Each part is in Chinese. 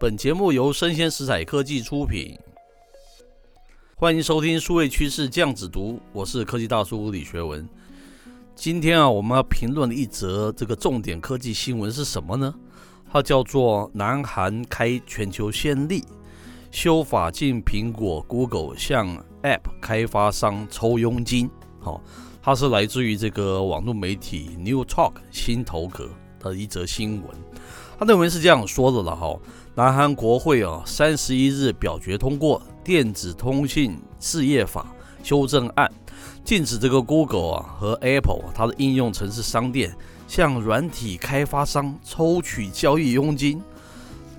本节目由生鲜食材科技出品，欢迎收听数位趋势酱子读，我是科技大叔李学文。今天啊，我们要评论的一则这个重点科技新闻是什么呢？它叫做南韩开全球先例，修法禁苹果、Google 向 App 开发商抽佣金。好，它是来自于这个网络媒体 New Talk 新头壳的一则新闻。他认为是这样说的了哈。南韩国会啊，三十一日表决通过《电子通信事业法》修正案，禁止这个 Google 啊和 Apple 它的应用程式商店向软体开发商抽取交易佣金。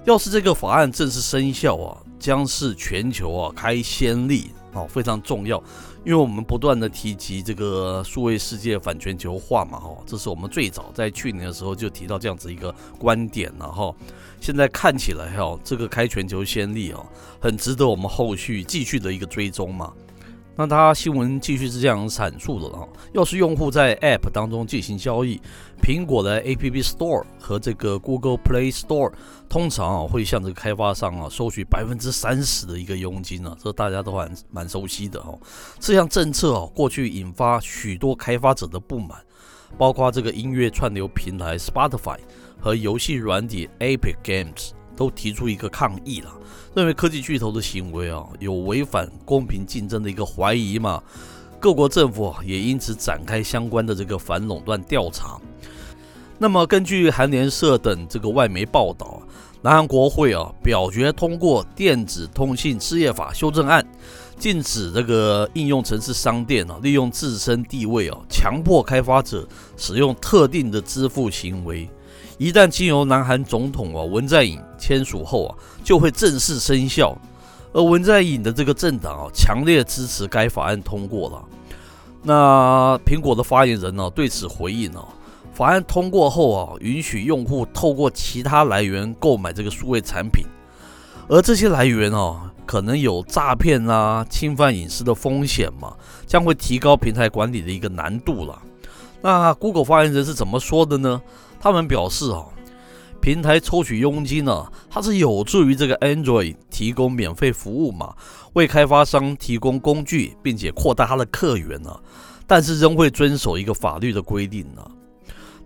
要是这个法案正式生效啊，将是全球啊开先例啊，非常重要。因为我们不断的提及这个数位世界反全球化嘛，哈，这是我们最早在去年的时候就提到这样子一个观点了，哈。现在看起来哈，这个开全球先例啊，很值得我们后续继续的一个追踪嘛。那他新闻继续是这样阐述的啊，要是用户在 App 当中进行交易，苹果的 App Store 和这个 Google Play Store 通常啊会向这个开发商啊收取百分之三十的一个佣金啊，这大家都还蛮熟悉的哦。这项政策啊过去引发许多开发者的不满，包括这个音乐串流平台 Spotify 和游戏软体 Epic Games。都提出一个抗议了，认为科技巨头的行为啊有违反公平竞争的一个怀疑嘛，各国政府也因此展开相关的这个反垄断调查。那么根据韩联社等这个外媒报道，南韩国会啊表决通过电子通信事业法修正案，禁止这个应用程式商店啊利用自身地位啊强迫开发者使用特定的支付行为。一旦经由南韩总统啊文在寅签署后啊，就会正式生效。而文在寅的这个政党啊，强烈支持该法案通过了。那苹果的发言人呢、对此回应啊，法案通过后啊，允许用户透过其他来源购买这个数位产品，而这些来源啊，可能有诈骗啊、侵犯隐私的风险嘛，将会提高平台管理的一个难度了。那 Google 发言人是怎么说的呢？他们表示啊，平台抽取佣金呢、啊，它是有助于这个 Android 提供免费服务嘛，为开发商提供工具，并且扩大它的客源呢、啊，但是仍会遵守一个法律的规定呢、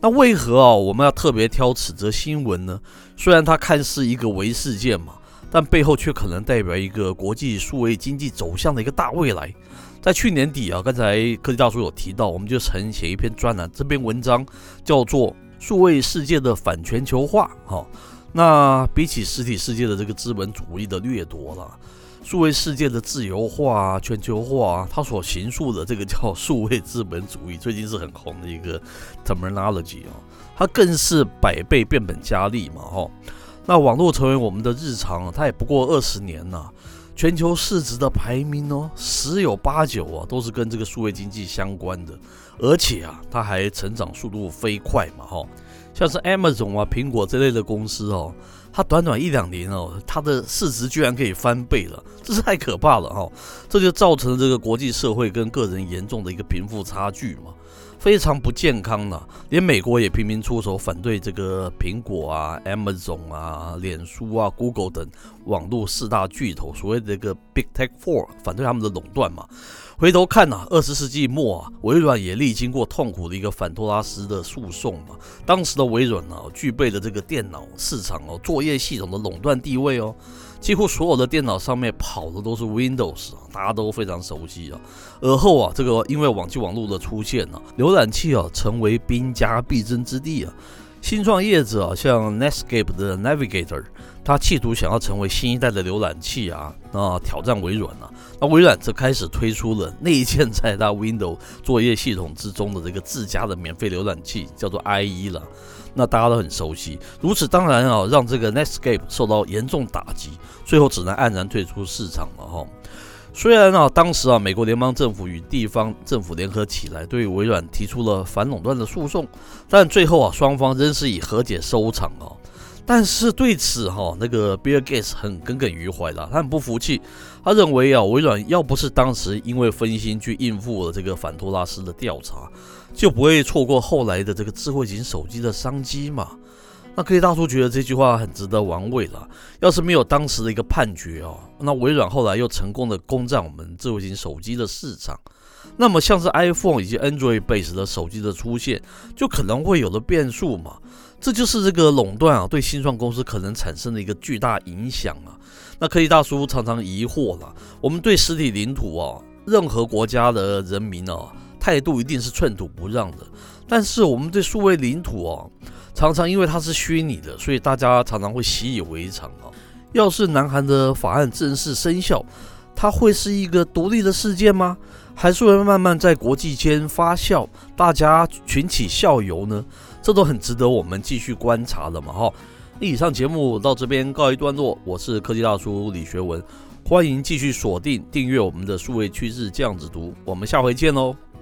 那为何啊我们要特别挑此则新闻呢？虽然它看似一个微事件嘛，但背后却可能代表一个国际数位经济走向的一个大未来。在去年底啊，刚才科技大叔有提到，我们就曾写一篇专栏，这篇文章叫做。数位世界的反全球化，哈，那比起实体世界的这个资本主义的掠夺了，数位世界的自由化、全球化，它所形塑的这个叫数位资本主义，最近是很红的一个 terminology 啊，它更是百倍变本加厉嘛，哈，那网络成为我们的日常，它也不过二十年呐。全球市值的排名哦，十有八九啊都是跟这个数位经济相关的，而且啊，它还成长速度飞快嘛，哈，像是 Amazon 啊、苹果这类的公司哦，它短短一两年哦，它的市值居然可以翻倍了，这是太可怕了哈，这就造成了这个国际社会跟个人严重的一个贫富差距嘛。非常不健康了，连美国也频频出手反对这个苹果啊、Amazon 啊、脸书啊、Google 等网络四大巨头，所谓的这个 Big Tech Four，反对他们的垄断嘛。回头看呐、啊，二十世纪末啊，微软也历经过痛苦的一个反托拉斯的诉讼嘛。当时的微软啊，具备了这个电脑市场哦、作业系统的垄断地位哦。几乎所有的电脑上面跑的都是 Windows，大家都非常熟悉啊。而后啊，这个因为网际网络的出现呢、啊，浏览器啊成为兵家必争之地啊。新创业者啊，像 Netscape 的 Navigator，他企图想要成为新一代的浏览器啊，啊挑战微软啊。那微软则开始推出了 内建在它 Windows 作业系统之中的这个自家的免费浏览器，叫做 IE 了。那大家都很熟悉，如此当然啊，让这个 Netscape 受到严重打击，最后只能黯然退出市场了哈。虽然啊，当时啊，美国联邦政府与地方政府联合起来对微软提出了反垄断的诉讼，但最后啊，双方仍是以和解收场啊。但是对此哈，那个 Bill Gates 很耿耿于怀了，他很不服气，他认为啊，微软要不是当时因为分心去应付了这个反托拉斯的调查，就不会错过后来的这个智慧型手机的商机嘛。那科技大叔觉得这句话很值得玩味了。要是没有当时的一个判决哦，那微软后来又成功的攻占我们智慧型手机的市场，那么像是 iPhone 以及 Android base 的手机的出现，就可能会有了变数嘛。这就是这个垄断啊，对新创公司可能产生的一个巨大影响啊。那科技大叔常常疑惑了，我们对实体领土啊，任何国家的人民啊，态度一定是寸土不让的，但是我们对数位领土啊。常常因为它是虚拟的，所以大家常常会习以为常啊。要是南韩的法案正式生效，它会是一个独立的事件吗？还是会慢慢在国际间发酵，大家群起效尤呢？这都很值得我们继续观察的嘛。哈，以上节目到这边告一段落，我是科技大叔李学文，欢迎继续锁定订阅我们的数位趋势这样子读，我们下回见喽。